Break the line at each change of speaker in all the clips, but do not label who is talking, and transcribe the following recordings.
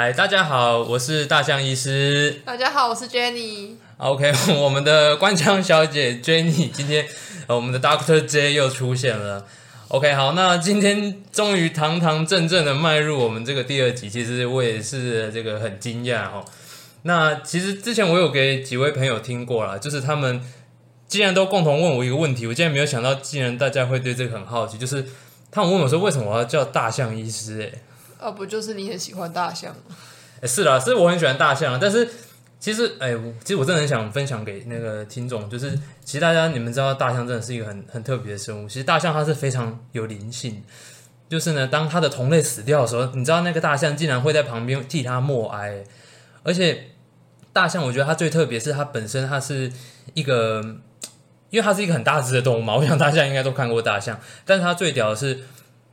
嗨，大家好，我是大象医师。
大家好，我是 Jenny。
OK，我们的官腔小姐 Jenny 今天，呃，我们的 Doctor J 又出现了。OK，好，那今天终于堂堂正正的迈入我们这个第二集，其实我也是这个很惊讶哦。那其实之前我有给几位朋友听过了，就是他们既然都共同问我一个问题，我竟然没有想到，竟然大家会对这个很好奇，就是他们问我说，为什么我要叫大象医师？哎。
哦，不就是你很喜欢大象？
哎，是啦，是我很喜欢大象，但是其实，哎，其实我真的很想分享给那个听众，就是其实大家你们知道，大象真的是一个很很特别的生物。其实大象它是非常有灵性，就是呢，当它的同类死掉的时候，你知道那个大象竟然会在旁边替它默哀。而且大象，我觉得它最特别是它本身它是一个，因为它是一个很大只的动物嘛，我想大家应该都看过大象，但是它最屌的是。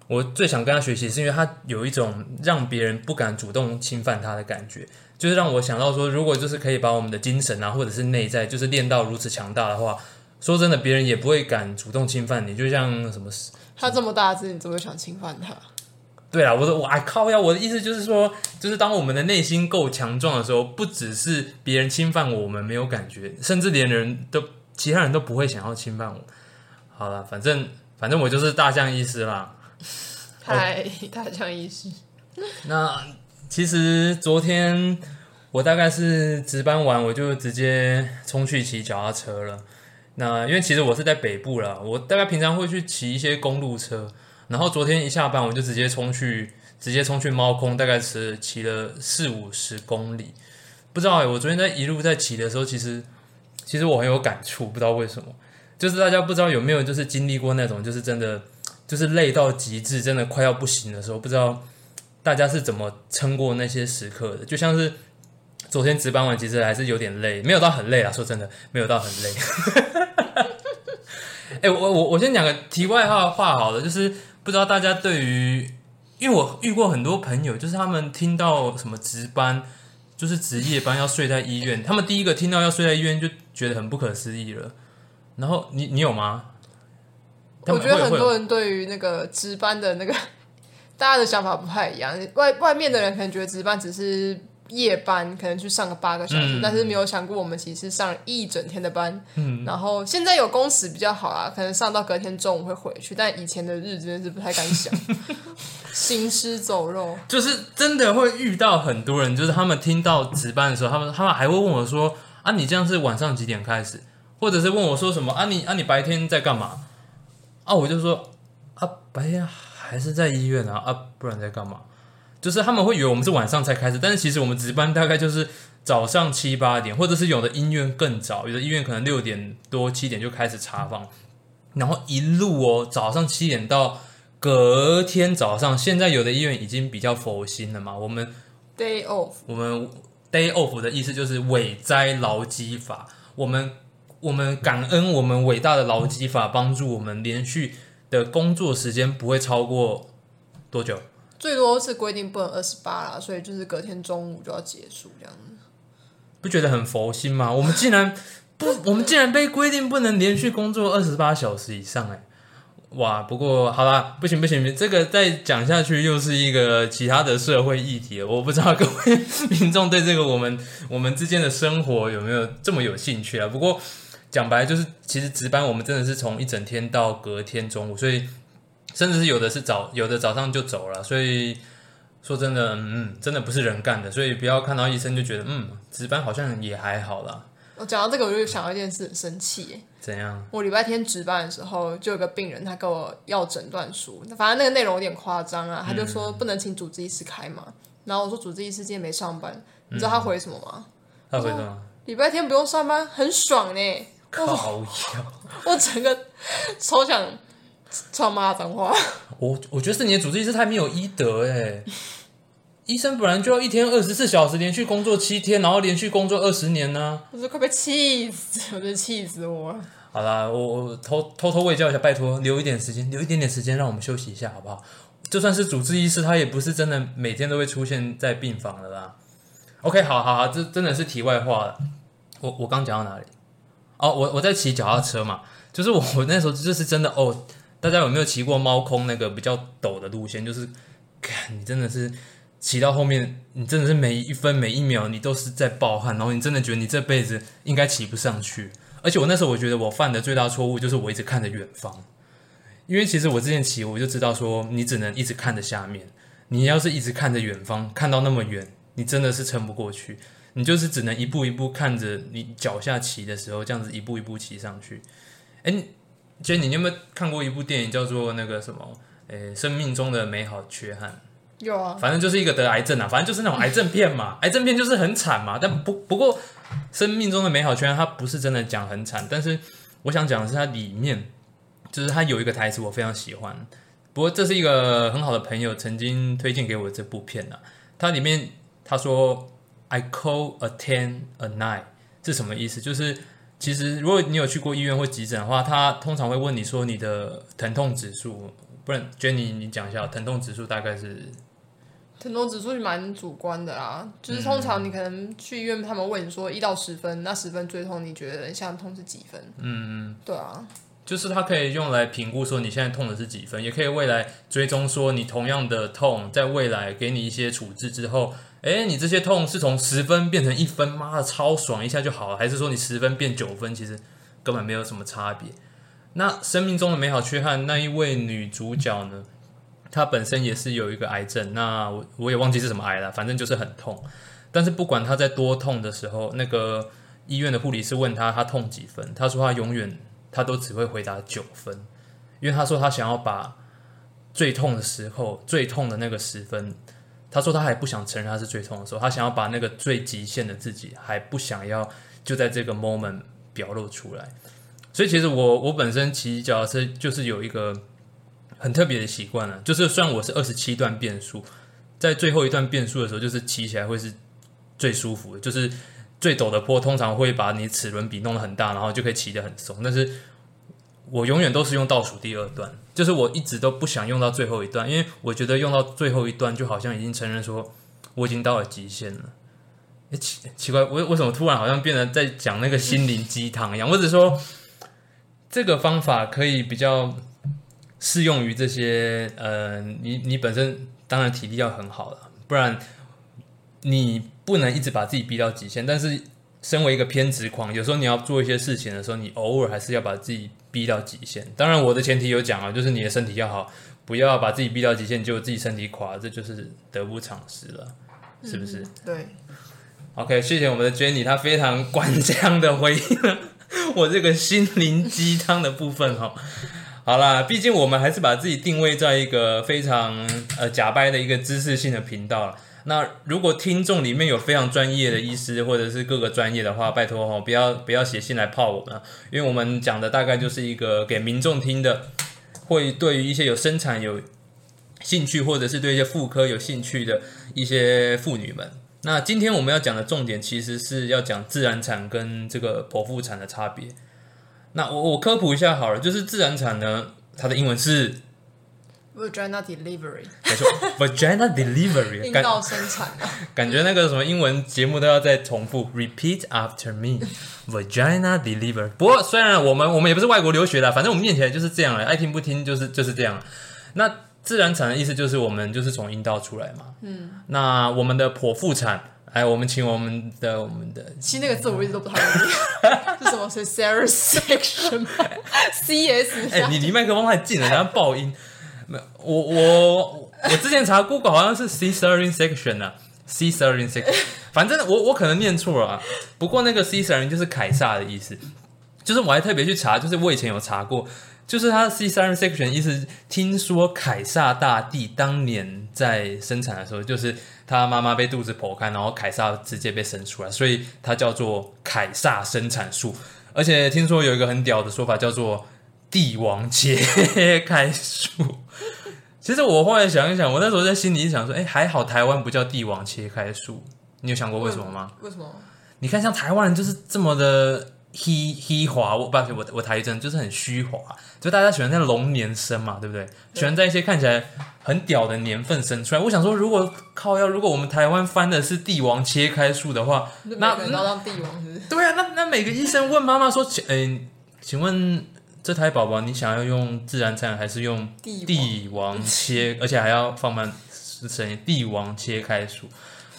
我最想跟他学习，是因为他有一种让别人不敢主动侵犯他的感觉，就是让我想到说，如果就是可以把我们的精神啊，或者是内在，就是练到如此强大的话，说真的，别人也不会敢主动侵犯你。就像什么，
他这么大只，你怎么会想侵犯他？
对啊，我说我哎靠呀！我的意思就是说，就是当我们的内心够强壮的时候，不只是别人侵犯我，我们没有感觉，甚至连人都其他人都不会想要侵犯我。好了，反正反正我就是大象医师啦。
嗨，大象医师。
那其实昨天我大概是值班完，我就直接冲去骑脚踏车了。那因为其实我是在北部了，我大概平常会去骑一些公路车。然后昨天一下班，我就直接冲去，直接冲去猫空，大概是骑了四五十公里。不知道哎，我昨天在一路在骑的时候，其实其实我很有感触，不知道为什么。就是大家不知道有没有就是经历过那种，就是真的。就是累到极致，真的快要不行的时候，不知道大家是怎么撑过那些时刻的。就像是昨天值班完，其实还是有点累，没有到很累啊。说真的，没有到很累。哎，我我我先讲个题外话话好了，就是不知道大家对于，因为我遇过很多朋友，就是他们听到什么值班，就是值夜班要睡在医院，他们第一个听到要睡在医院就觉得很不可思议了。然后你你有吗？
我觉得很多人对于那个值班的那个，大家的想法不太一样。外外面的人可能觉得值班只是夜班，可能去上个八个小时，但是没有想过我们其实上一整天的班。嗯，然后现在有工时比较好啊，可能上到隔天中午会回去，但以前的日子真的是不太敢想，行尸走肉。
就是真的会遇到很多人，就是他们听到值班的时候，他们他们还会问我说：“啊，你这样是晚上几点开始？”或者是问我说什么：“啊，你啊，你白天在干嘛？”啊，我就说啊，白天还是在医院啊，啊，不然在干嘛？就是他们会以为我们是晚上才开始，但是其实我们值班大概就是早上七八点，或者是有的医院更早，有的医院可能六点多七点就开始查房，然后一路哦，早上七点到隔天早上，现在有的医院已经比较佛心了嘛。我们
day off，
我们 day off 的意思就是伟哉劳基法，我们。我们感恩我们伟大的劳基法帮助我们连续的工作时间不会超过多久？
最多是规定不能二十八啦，所以就是隔天中午就要结束这样子。
不觉得很佛心吗？我们竟然不，我们竟然被规定不能连续工作二十八小时以上哎！哇，不过好啦，不行不行，这个再讲下去又是一个其他的社会议题了。我不知道各位 民众对这个我们我们之间的生活有没有这么有兴趣啊？不过。讲白就是，其实值班我们真的是从一整天到隔天中午，所以甚至是有的是早，有的早上就走了。所以说真的，嗯，真的不是人干的。所以不要看到医生就觉得，嗯，值班好像也还好啦。
我讲到这个，我就想到一件事，很生气。
怎样？
我礼拜天值班的时候，就有个病人，他跟我要诊断书，反正那个内容有点夸张啊。他就说不能请主治医师开嘛。然后我说主治医师今天没上班，你知道他回什么吗？
他回什么？
礼拜天不用上班，很爽呢。
靠！
我整个超想超骂脏话。
我我觉得是你的主治医师太没有医德哎！医生本来就要一天二十四小时连续工作七天，然后连续工作二十年呢。
我都快被气死，我真气死我了。
好啦，我我偷偷偷喂教一下，拜托留一点时间，留一点点时间让我们休息一下，好不好？就算是主治医师，他也不是真的每天都会出现在病房的啦。OK，好好好，这真的是题外话了。我我刚讲到哪里？哦，我我在骑脚踏车嘛，就是我我那时候就是真的哦，大家有没有骑过猫空那个比较陡的路线？就是，看你真的是骑到后面，你真的是每一分每一秒你都是在暴汗，然后你真的觉得你这辈子应该骑不上去。而且我那时候我觉得我犯的最大错误就是我一直看着远方，因为其实我之前骑我就知道说你只能一直看着下面，你要是一直看着远方，看到那么远，你真的是撑不过去，你就是只能一步一步看着你脚下骑的时候，这样子一步一步骑上去。哎，杰，你有没有看过一部电影叫做那个什么？诶，生命中的美好缺憾。
有啊，
反正就是一个得癌症啊，反正就是那种癌症片嘛，癌症片就是很惨嘛。但不不过，生命中的美好圈它不是真的讲很惨，但是我想讲的是它里面，就是它有一个台词我非常喜欢。不过这是一个很好的朋友曾经推荐给我这部片啊，它里面他说 “I call a ten a night 是什么意思？就是其实如果你有去过医院或急诊的话，他通常会问你说你的疼痛指数。不然，Jenny，你讲一下疼痛指数大概是？
疼痛指数是蛮主观的啦，就是通常你可能去医院，他们问你说一到十分，那十分最痛，你觉得像痛是几分？嗯嗯，对啊，
就是它可以用来评估说你现在痛的是几分，也可以未来追踪说你同样的痛，在未来给你一些处置之后，哎，你这些痛是从十分变成一分，妈的超爽，一下就好了，还是说你十分变九分，其实根本没有什么差别。那生命中的美好缺憾那一位女主角呢？她本身也是有一个癌症，那我我也忘记是什么癌了，反正就是很痛。但是不管她在多痛的时候，那个医院的护理师问她她痛几分，她说她永远他都只会回答九分，因为他说他想要把最痛的时候最痛的那个十分，他说他还不想承认他是最痛的时候，他想要把那个最极限的自己还不想要就在这个 moment 表露出来。所以其实我我本身骑脚踏车就是有一个很特别的习惯了，就是虽然我是二十七段变速，在最后一段变速的时候，就是骑起来会是最舒服的，就是最陡的坡通常会把你齿轮比弄得很大，然后就可以骑得很松。但是我永远都是用倒数第二段，就是我一直都不想用到最后一段，因为我觉得用到最后一段就好像已经承认说我已经到了极限了。奇奇怪，为为什么突然好像变得在讲那个心灵鸡汤一样，或者说？这个方法可以比较适用于这些，呃，你你本身当然体力要很好了，不然你不能一直把自己逼到极限。但是，身为一个偏执狂，有时候你要做一些事情的时候，你偶尔还是要把自己逼到极限。当然，我的前提有讲啊，就是你的身体要好，不要把自己逼到极限，就自己身体垮，这就是得不偿失了，是不是？
对。
OK，谢谢我们的 Jenny，她非常官腔的回应了。我这个心灵鸡汤的部分哈，好啦，毕竟我们还是把自己定位在一个非常呃假掰的一个知识性的频道了。那如果听众里面有非常专业的医师或者是各个专业的话，拜托哈，不要不要写信来泡我们，因为我们讲的大概就是一个给民众听的，会对于一些有生产有兴趣或者是对一些妇科有兴趣的一些妇女们。那今天我们要讲的重点，其实是要讲自然产跟这个剖腹产的差别。那我我科普一下好了，就是自然产呢，它的英文是
vagina delivery，
没错，vagina delivery，
阴道生产。
感觉那个什么英文节目都要再重复，repeat after me，vagina delivery。不过虽然我们我们也不是外国留学的，反正我们念起来就是这样了，爱听不听就是就是这样。那自然产的意思就是我们就是从阴道出来嘛。嗯。那我们的剖腹产，哎，我们请我们的我们的，
其实那个字我一直都不太会念，是什么？是 cesarean section？C S？
哎，你离麦克风太近了，然后爆音。没有，我我我之前查 Google 好像是 cesarean section 啊，cesarean section。反正我我可能念错了啊。不过那个 c e s a r i n 就是凯撒的意思，就是我还特别去查，就是我以前有查过。就是他 C 三 section 意思，听说凯撒大帝当年在生产的时候，就是他妈妈被肚子剖开，然后凯撒直接被生出来，所以它叫做凯撒生产术。而且听说有一个很屌的说法，叫做帝王切 开术。其实我后来想一想，我那时候在心里想说，哎，还好台湾不叫帝王切开术。你有想过为什么吗？
为什么？
你看，像台湾人就是这么的。虚虚华，我不，我我台语真的就是很虚华，就大家喜欢在龙年生嘛，对不对？喜欢在一些看起来很屌的年份生出来。我想说，如果靠要，如果我们台湾翻的是帝王切开术的话，
那那当帝王是？
对啊，那那每个医生问妈妈说，请，嗯，请问这胎宝宝你想要用自然产还是用帝王切，而且还要放慢声音，帝王切开术。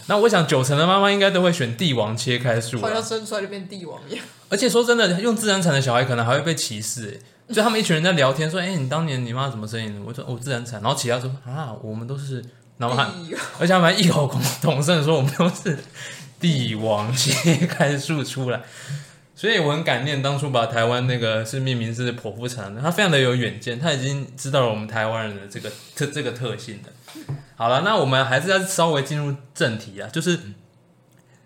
那我想九成的妈妈应该都会选帝王切开术，
好像生出来就变帝王一样。
而且说真的，用自然产的小孩可能还会被歧视，哎，就他们一群人在聊天说，哎，你当年你妈怎么生的？我说我自然产，然后其他说啊，我们都是，然后还而且他们异口同声说我们都是帝王切开术出来。所以我很感念当初把台湾那个是命名是剖腹产的，他非常的有远见，他已经知道了我们台湾人的这个特这个特性的。好了，那我们还是要稍微进入正题啊，就是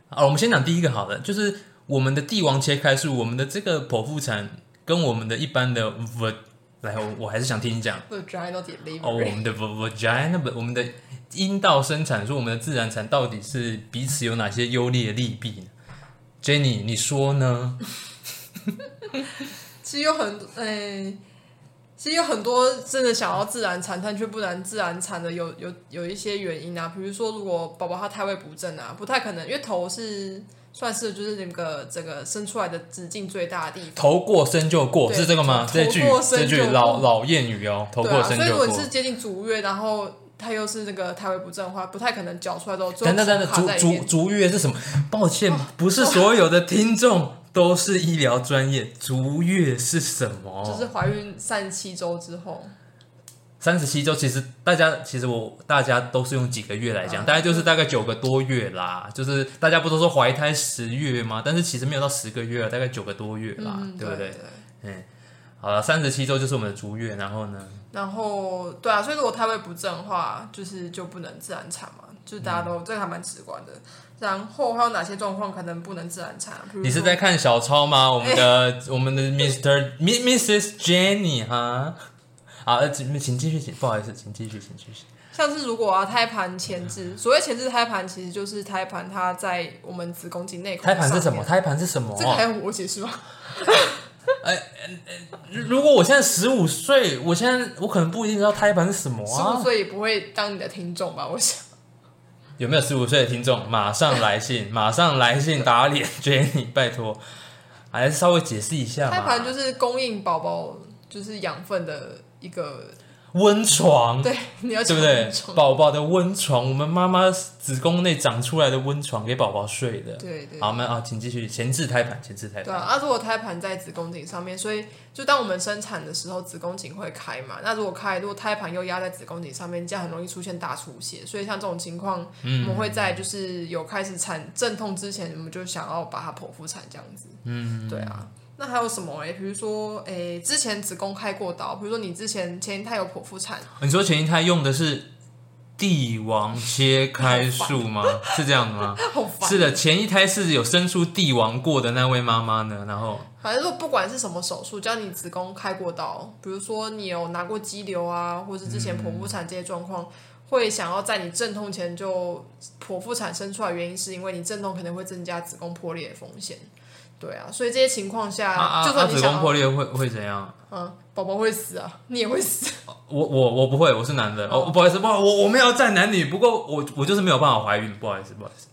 啊，我们先讲第一个好的，就是我们的帝王切开术，我们的这个剖腹产跟我们的一般的 v 来，我我还是想听你讲。哦，我们的 vagina 不，我们的阴道生产，说我们的自然产到底是彼此有哪些优劣利弊呢？Jenny，你说呢？
其实有很诶，其实有很多真的想要自然产，但却不能自然产的，有有有一些原因啊。比如说，如果宝宝他胎位不正啊，不太可能，因为头是算是就是那个这个生出来的直径最大的地方。
头过身就过，是这个吗？这句这句老老谚语哦，头过身就过。所以
如果你是接近足月，然后。他又是那个胎位不正的话，不太可能搅出来都。
等等等等，足足足月是什么？抱歉，不是所有的听众都是医疗专业。足月是什么？
就是怀孕三十七周之后。
三十七周，其实大家其实我大家都是用几个月来讲，大概就是大概九个多月啦。就是大家不都说怀胎十月吗？但是其实没有到十个月，大概九个多月啦，对不对？嗯。好了，三十七周就是我们的足月，然后呢？
然后对啊，所以如果胎位不正的话，就是就不能自然产嘛，就是大家都这个还蛮直观的。然后还有哪些状况可能不能自然产？
你是在看小抄吗？我们的我们的 Mr. Mrs. Jenny 哈，好，请请继续，请不好意思，请继续，请继续。
像是如果啊，胎盘前置，所谓前置胎盘，其实就是胎盘它在我们子宫颈内。
胎盘是什么？胎盘是什么？
这个还要我解释吗？
哎，如果我现在十五岁，我现在我可能不一定知道胎盘是什么
啊。十五岁也不会当你的听众吧？我想
有没有十五岁的听众？马上来信，马上来信打脸 Jenny，拜托，还是稍微解释一下。
胎盘就是供应宝宝就是养分的一个。
温床，
对，你要
对不对？宝宝的温床，我们妈妈子宫内长出来的温床，给宝宝睡的。
对对。
好，我们啊，请继续前置胎盘，前置胎盘。
对啊，如果胎盘在子宫颈上面，所以就当我们生产的时候，子宫颈会开嘛。那如果开，如果胎盘又压在子宫颈上面，这样很容易出现大出血。所以像这种情况，我们会在就是有开始产阵痛之前，我们就想要把它剖腹产这样子。嗯，对啊。那还有什么诶？比如说，诶，之前子宫开过刀，比如说你之前前一胎有剖腹产，
你说前一胎用的是帝王切开术吗？是这样的吗？是的，前一胎是有生出帝王过的那位妈妈呢。然后，
反正说不管是什么手术，只要你子宫开过刀，比如说你有拿过肌瘤啊，或者之前剖腹产这些状况，会想要在你阵痛前就剖腹产生出来，原因是因为你阵痛可能会增加子宫破裂的风险。对啊，所以这些情况下，就算你
子宫破裂会会怎样？
嗯，宝宝会死啊，你也会死。
我我我不会，我是男的。哦，不好意思，不好，我我没有站男女，不过我我就是没有办法怀孕，不好意思，不好意思。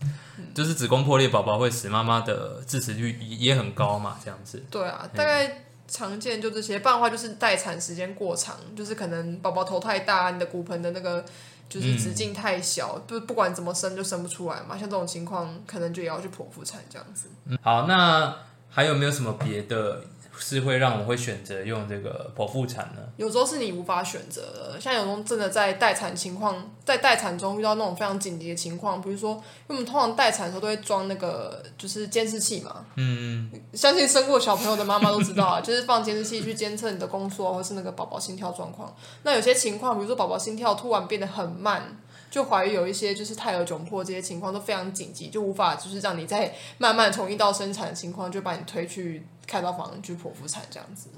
就是子宫破裂，宝宝会死，妈妈的致死率也很高嘛，这样子。
对啊，大概常见就这些，不然的话就是待产时间过长，就是可能宝宝头太大，你的骨盆的那个。就是直径太小，不不管怎么生就生不出来嘛。像这种情况，可能就也要去剖腹产这样子。
嗯，好，那还有没有什么别的？是会让我会选择用这个剖腹产呢？
有时候是你无法选择的，像有时候真的在待产情况，在待产中遇到那种非常紧急的情况，比如说，因为我们通常待产的时候都会装那个就是监视器嘛，嗯，相信生过小朋友的妈妈都知道啊，就是放监视器去监测你的宫缩或是那个宝宝心跳状况。那有些情况，比如说宝宝心跳突然变得很慢。就怀疑有一些就是胎儿窘迫这些情况都非常紧急，就无法就是让你在慢慢从阴道生产的情况，就把你推去开刀房去剖腹产这样子。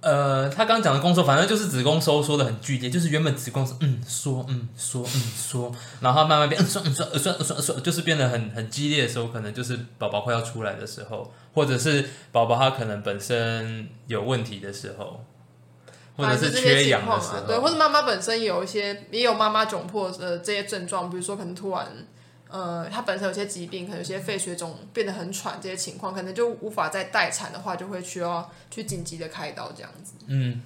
呃，他刚讲的宫缩，反正就是子宫收缩的很剧烈，就是原本子宫是嗯缩嗯缩嗯缩，然后慢慢变嗯缩嗯缩嗯缩嗯缩，就是变得很很激烈的时候，可能就是宝宝快要出来的时候，或者是宝宝他可能本身有问题的时候。或者是缺氧的时候，
对，或者妈妈本身有一些，也有妈妈窘迫的这些症状，比如说可能突然，呃，她本身有些疾病，可能有些肺水肿，变得很喘，这些情况可能就无法再待产的话，就会需要去紧急的开刀这样子。
嗯，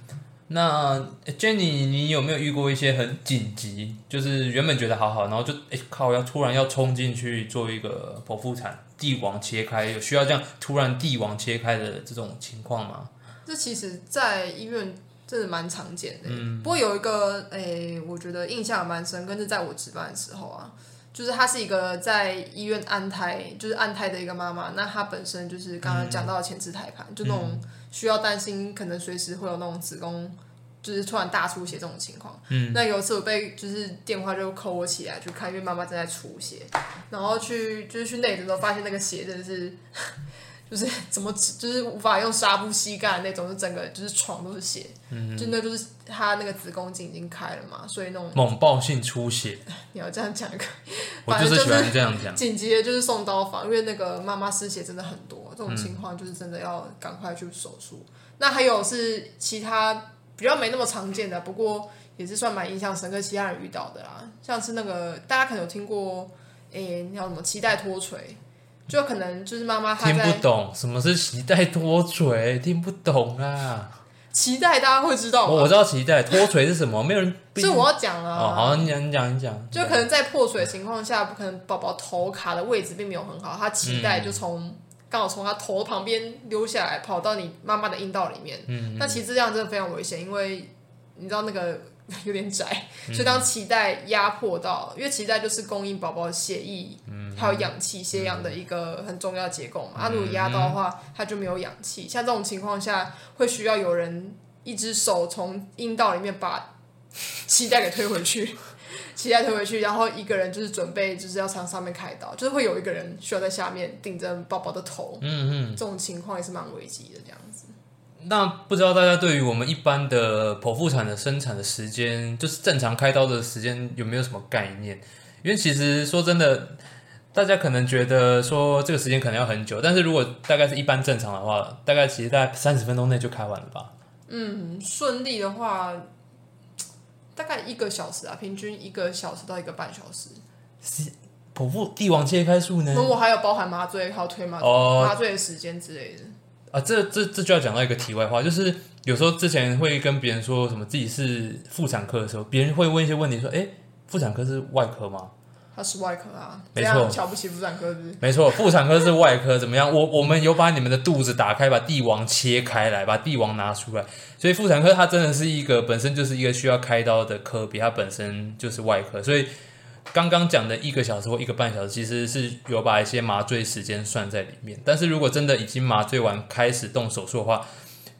那 Jenny，你有没有遇过一些很紧急，就是原本觉得好好，然后就哎靠，要突然要冲进去做一个剖腹产，帝王切开，有需要这样突然帝王切开的这种情况吗？
这其实，在医院真的蛮常见的。嗯，不过有一个哎，我觉得印象蛮深，跟是在我值班的时候啊，就是她是一个在医院安胎，就是安胎的一个妈妈，那她本身就是刚刚讲到的前置胎盘，就那种。需要担心，可能随时会有那种子宫就是突然大出血这种情况。嗯，那有一次我被就是电话就扣我起来去看，因为妈妈正在出血，然后去就是去内诊的时候发现那个血真的是。就是 怎么就是无法用纱布吸干那种，就整个就是床都是血，就那就是他那个子宫颈已经开了嘛，所以那种
猛暴性出血。
你要这样讲一个，
我就是喜欢这样讲。
紧急的就是送刀房，因为那个妈妈失血真的很多，这种情况就是真的要赶快去手术。那还有是其他比较没那么常见的，不过也是算蛮印象深刻，其他人遇到的啦，像是那个大家可能有听过，诶，叫什么脐带脱垂。就可能就是妈妈
听不懂什么是脐带脱垂，听不懂啊。
脐带大家会知道吗？
我知道脐带脱垂是什么，没有人。
所以我要讲了。
哦，好，你讲，你讲，你讲。
就可能在破水的情况下，不可能宝宝头卡的位置并没有很好，他脐带就从刚好从他头旁边溜下来，跑到你妈妈的阴道里面。嗯。那其实这样真的非常危险，因为你知道那个。有点窄，所以当脐带压迫到，因为脐带就是供应宝宝血液，还有氧气、血氧的一个很重要结构嘛。它如果压到的话，它就没有氧气。像这种情况下，会需要有人一只手从阴道里面把脐带给推回去，脐带推回去，然后一个人就是准备就是要从上面开刀，就是会有一个人需要在下面顶着宝宝的头。嗯嗯，这种情况也是蛮危急的，这样子。
那不知道大家对于我们一般的剖腹产的生产的时间，就是正常开刀的时间有没有什么概念？因为其实说真的，大家可能觉得说这个时间可能要很久，但是如果大概是一般正常的话，大概其实在三十分钟内就开完了吧。
嗯，顺利的话，大概一个小时啊，平均一个小时到一个半小时。
是剖腹帝王切开术呢？
那我还有包含麻醉，还有推麻麻醉的时间之类的。
啊，这这这就要讲到一个题外话，就是有时候之前会跟别人说什么自己是妇产科的时候，别人会问一些问题，说：“哎，妇产科是外科吗？”
他是外科啊，
没错，
瞧不起妇产科是？
没错，妇产科是外科，怎么样？我我们有把你们的肚子打开，把帝王切开来，把帝王拿出来，所以妇产科它真的是一个本身就是一个需要开刀的科，比它本身就是外科，所以。刚刚讲的一个小时或一个半小时，其实是有把一些麻醉时间算在里面。但是如果真的已经麻醉完开始动手术的话，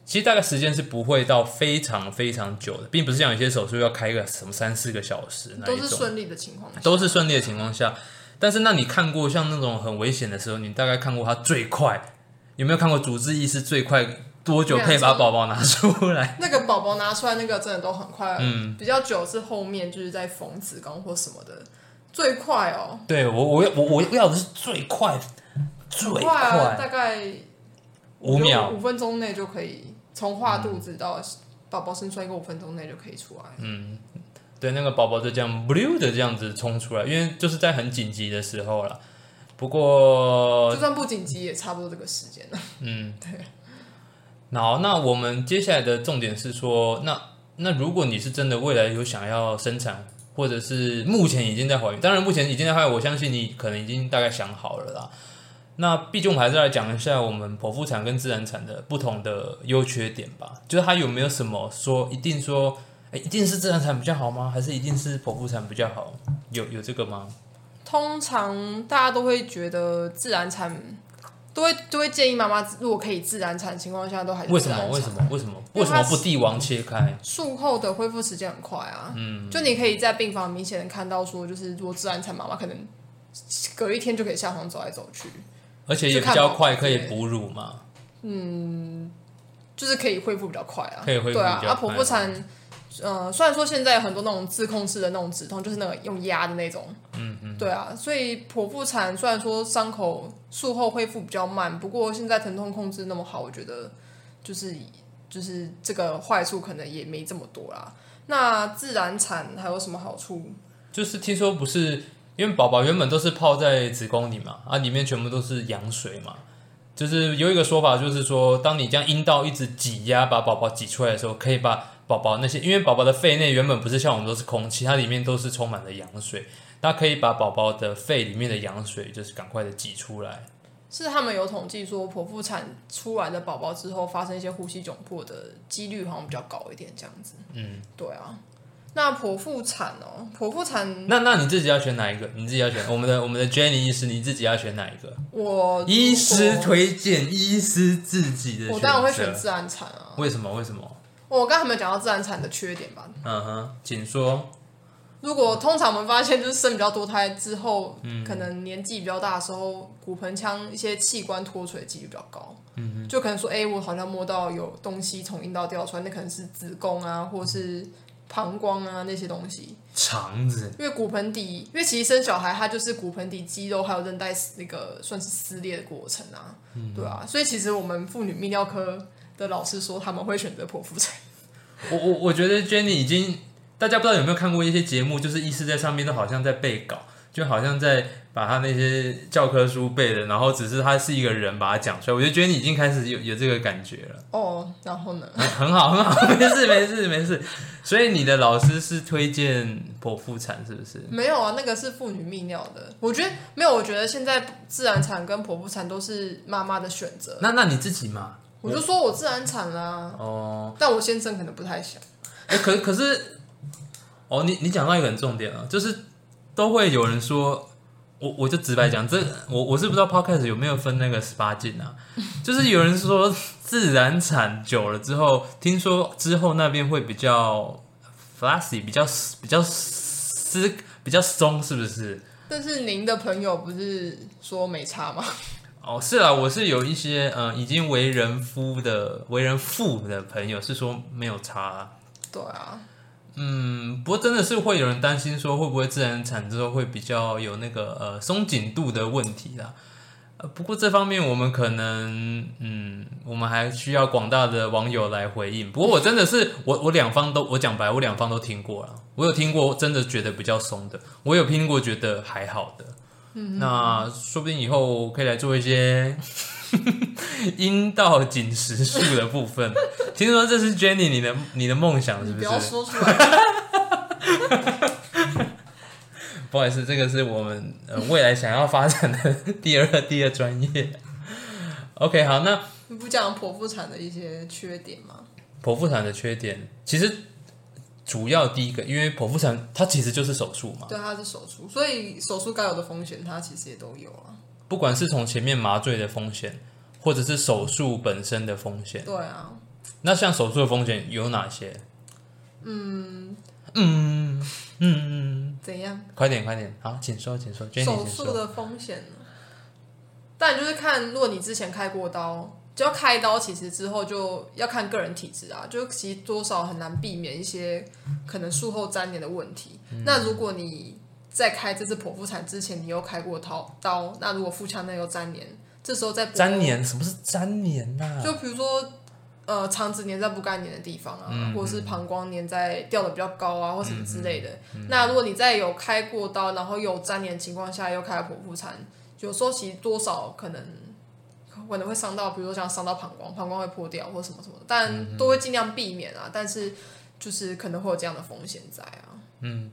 其实大概时间是不会到非常非常久的，并不是像有些手术要开个什么三四个小时那
一种。都是顺利的情况。
都是顺利的情况下，但是那你看过像那种很危险的时候，你大概看过它最快有没有看过主治医师最快多久可以把宝宝拿出来？
那个宝宝拿出来那个真的都很快，嗯，比较久是后面就是在缝子宫或什么的。最快哦！
对我，我我我要的是最快，最快，
大概
五秒，
五分钟内就可以从化肚子到宝宝生出来，一个五分钟内就可以出来。
嗯，对，那个宝宝就这样 blue 的这样子冲出来，因为就是在很紧急的时候了。不过
就算不紧急，也差不多这个时间了。嗯，对。
好，那我们接下来的重点是说，那那如果你是真的未来有想要生产。或者是目前已经在怀孕，当然目前已经在怀孕，我相信你可能已经大概想好了啦。那毕竟我们还是来讲一下我们剖腹产跟自然产的不同的优缺点吧。就是它有没有什么说一定说，哎，一定是自然产比较好吗？还是一定是剖腹产比较好？有有这个吗？
通常大家都会觉得自然产。都会都会建议妈妈，如果可以自然产情况下，都还是
为什么？为什么？为什么？为什么不帝王切开？
术后的恢复时间很快啊，嗯，就你可以在病房明显的看到，说就是如果自然产，妈妈可能隔一天就可以下床走来走去，
而且也比较快，可以哺乳嘛，
嗯，就是可以恢复比较快啊，
可以恢复对啊，
啊，剖腹产。呃，虽然说现在有很多那种自控式的那种止痛，就是那个用压的那种，嗯嗯，对啊，所以剖腹产虽然说伤口术后恢复比较慢，不过现在疼痛控制那么好，我觉得就是就是这个坏处可能也没这么多啦。那自然产还有什么好处？
就是听说不是因为宝宝原本都是泡在子宫里嘛，啊，里面全部都是羊水嘛，就是有一个说法就是说，当你将阴道一直挤压把宝宝挤出来的时候，可以把宝宝宝那些，因为宝宝的肺内原本不是像我们都是空气，它里面都是充满了羊水，那可以把宝宝的肺里面的羊水就是赶快的挤出来。
是他们有统计说，剖腹产出来的宝宝之后发生一些呼吸窘迫的几率好像比较高一点，这样子。嗯，对啊。那剖腹产哦，剖腹产，
那那你自己要选哪一个？你自己要选我们的我们的 Jenny 医师，你自己要选哪一个？
我
医师推荐，医师自己的，
我当然会选自然产啊。
为什么？为什么？
我刚才没有讲到自然产的缺点吧？
嗯哼，请说。
如果通常我们发现就是生比较多胎之后，嗯可能年纪比较大的时候，骨盆腔一些器官脱垂几率比较高。嗯就可能说，哎，我好像摸到有东西从阴道掉出来，那可能是子宫啊，或是。膀胱啊，那些东西，
肠子，
因为骨盆底，因为其实生小孩，它就是骨盆底肌肉还有韧带那个算是撕裂的过程啊，嗯对啊，所以其实我们妇女泌尿科的老师说他们会选择剖腹产。
我我我觉得 Jenny 已经，大家不知道有没有看过一些节目，就是医师在上面都好像在背稿。就好像在把他那些教科书背的，然后只是他是一个人把它讲出来，我就觉得你已经开始有有这个感觉了。
哦，然后呢？
很好，很好，没事，没事，没事。所以你的老师是推荐剖腹产，是不是？
没有啊，那个是妇女泌尿的。我觉得没有，我觉得现在自然产跟剖腹产都是妈妈的选择。
那那你自己嘛？
我就说我自然产啦。哦。但我先生可能不太想。
哎，可可是，哦，你你讲到一个很重点啊，就是。都会有人说，我我就直白讲，这我我是不知道 podcast 有没有分那个十八禁啊？就是有人说自然产久了之后，听说之后那边会比较 flashy，比较比较丝比较松，是不是？
但是您的朋友不是说没差吗？
哦，是啊，我是有一些嗯已经为人夫的为人父的朋友是说没有差。
对啊。
嗯，不过真的是会有人担心说会不会自然产之后会比较有那个呃松紧度的问题啦。呃，不过这方面我们可能嗯，我们还需要广大的网友来回应。不过我真的是我我两方都我讲白，我两方都听过了。我有听过真的觉得比较松的，我有听过觉得还好的。嗯，那说不定以后可以来做一些。阴道紧实术的部分，听说这是 Jenny 你的你的梦想是不是？
不要说出来。
不好意思，这个是我们呃未来想要发展的第二第二专业。OK，好，那
你不讲剖腹产的一些缺点吗？
剖腹产的缺点，其实主要第一个，因为剖腹产它其实就是手术嘛，
对，它是手术，所以手术该有的风险，它其实也都有啊。
不管是从前面麻醉的风险，或者是手术本身的风险，
对啊。
那像手术的风险有哪些？嗯嗯
嗯，怎样？
快点快点，好，请说，请说。
手术的风险，但就是看，如果你之前开过刀，就要开刀，其实之后就要看个人体质啊，就其实多少很难避免一些可能术后粘连的问题。那如果你在开这次剖腹产之前，你又开过刀刀，那如果腹腔内有粘连，这时候再
粘连，什么是粘连呐？
就比如说，呃，肠子粘在不该粘的地方啊，或者是膀胱粘在掉的比较高啊，或什么之类的。那如果你在有开过刀，然后有粘连情况下又开了剖腹产，有时候其实多少可能可能会伤到，比如说像伤到膀胱，膀胱会破掉或什么什么的，但都会尽量避免啊。但是就是可能会有这样的风险在啊。嗯。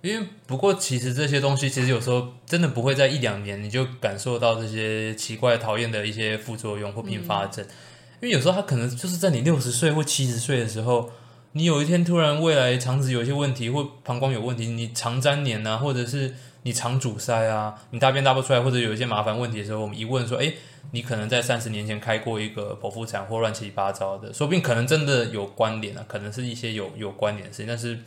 因为不过，其实这些东西其实有时候真的不会在一两年你就感受到这些奇怪、讨厌的一些副作用或并发症。因为有时候它可能就是在你六十岁或七十岁的时候，你有一天突然未来肠子有一些问题或膀胱有问题，你肠粘连啊，或者是你肠阻塞啊，你大便大不出来，或者有一些麻烦问题的时候，我们一问说，哎，你可能在三十年前开过一个剖腹产或乱七八糟的，说不定可能真的有关联啊，可能是一些有有关联的事情，但是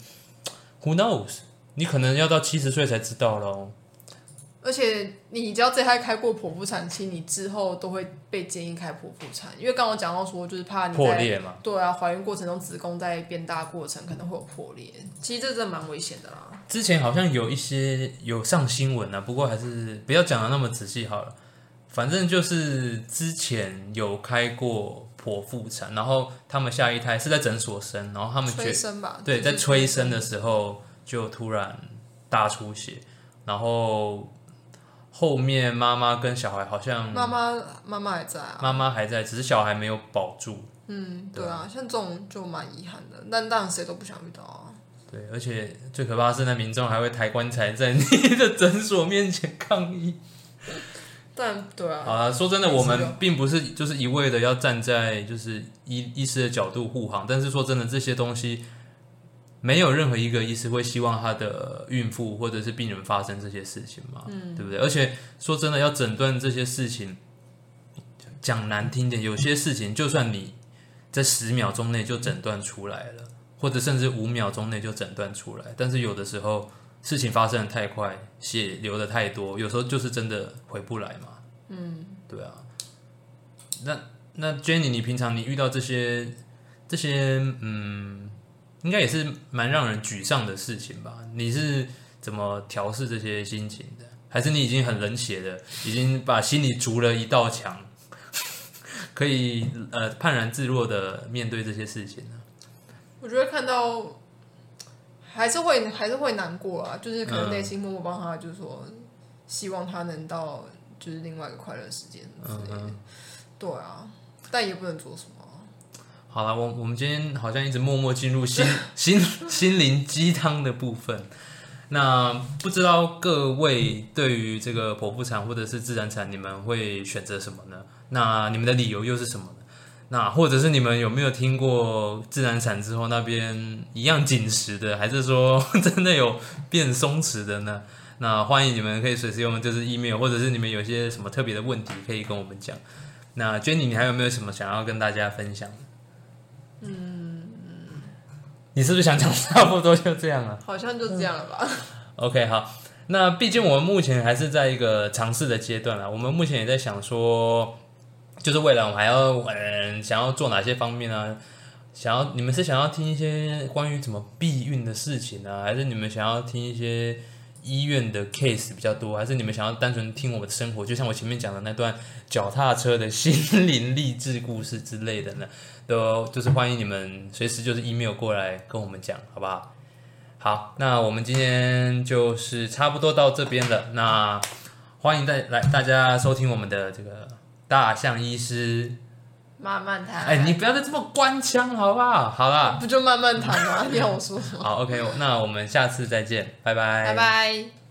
who knows？你可能要到七十岁才知道喽。
而且你只要这胎开过剖腹产期，你之后都会被建议开剖腹产，因为刚刚讲到说，就是怕你
破裂嘛。
对啊，怀孕过程中子宫在变大过程可能会有破裂，其实这真的蛮危险的啦。
之前好像有一些有上新闻啊，不过还是不要讲的那么仔细好了。反正就是之前有开过剖腹产，然后他们下一胎是在诊所生，然后他们
催生吧？
对，在催生的时候。就突然大出血，然后后面妈妈跟小孩好像
妈妈妈妈还在啊，
妈妈还在，只是小孩没有保住，
嗯，对啊，像这种就蛮遗憾的，但当然谁都不想遇到啊。
对，而且最可怕的是，那民众还会抬棺材在你的诊所面前抗议。
但对啊，
啊，说真的，我们并不是就是一味的要站在就是医医师的角度护航，但是说真的，这些东西没有任何一个医师会希望他的孕妇或者是病人发生这些事情嘛，嗯，对不对？而且说真的，要诊断这些事情，讲难听点，有些事情就算你在十秒钟内就诊断出来了，或者甚至五秒钟内就诊断出来，但是有的时候。事情发生的太快，血流的太多，有时候就是真的回不来嘛。嗯，对啊。那那 Jenny，你平常你遇到这些这些，嗯，应该也是蛮让人沮丧的事情吧？你是怎么调试这些心情的？还是你已经很冷血的，已经把心里筑了一道墙，可以呃泰然自若的面对这些事情呢？
我觉得看到。还是会还是会难过啊，就是可能内心默默帮他，就是说希望他能到就是另外一个快乐时间之类的。对啊，但也不能做什么。
好了，我我们今天好像一直默默进入心心心灵鸡汤的部分。那不知道各位对于这个剖腹产或者是自然产，你们会选择什么呢？那你们的理由又是什么呢？那或者是你们有没有听过自然产之后那边一样紧实的，还是说 真的有变松弛的呢？那欢迎你们可以随时用就是 email，或者是你们有些什么特别的问题可以跟我们讲。那 Jenny，你还有没有什么想要跟大家分享？嗯，你是不是想讲差不多就这样了？
好像就这样了吧。
OK，好。那毕竟我们目前还是在一个尝试的阶段啊，我们目前也在想说。就是未来我们还要嗯想要做哪些方面呢？想要你们是想要听一些关于怎么避孕的事情呢，还是你们想要听一些医院的 case 比较多，还是你们想要单纯听我们的生活？就像我前面讲的那段脚踏车的心灵励志故事之类的呢？都就是欢迎你们随时就是 email 过来跟我们讲，好不好？好，那我们今天就是差不多到这边了。那欢迎大来大家收听我们的这个。大象医师，
慢慢谈。
哎，你不要再这么官腔，好不好？好了，
不就慢慢谈吗？你要我说什么？
好，OK，那我们下次再见，拜拜，
拜拜。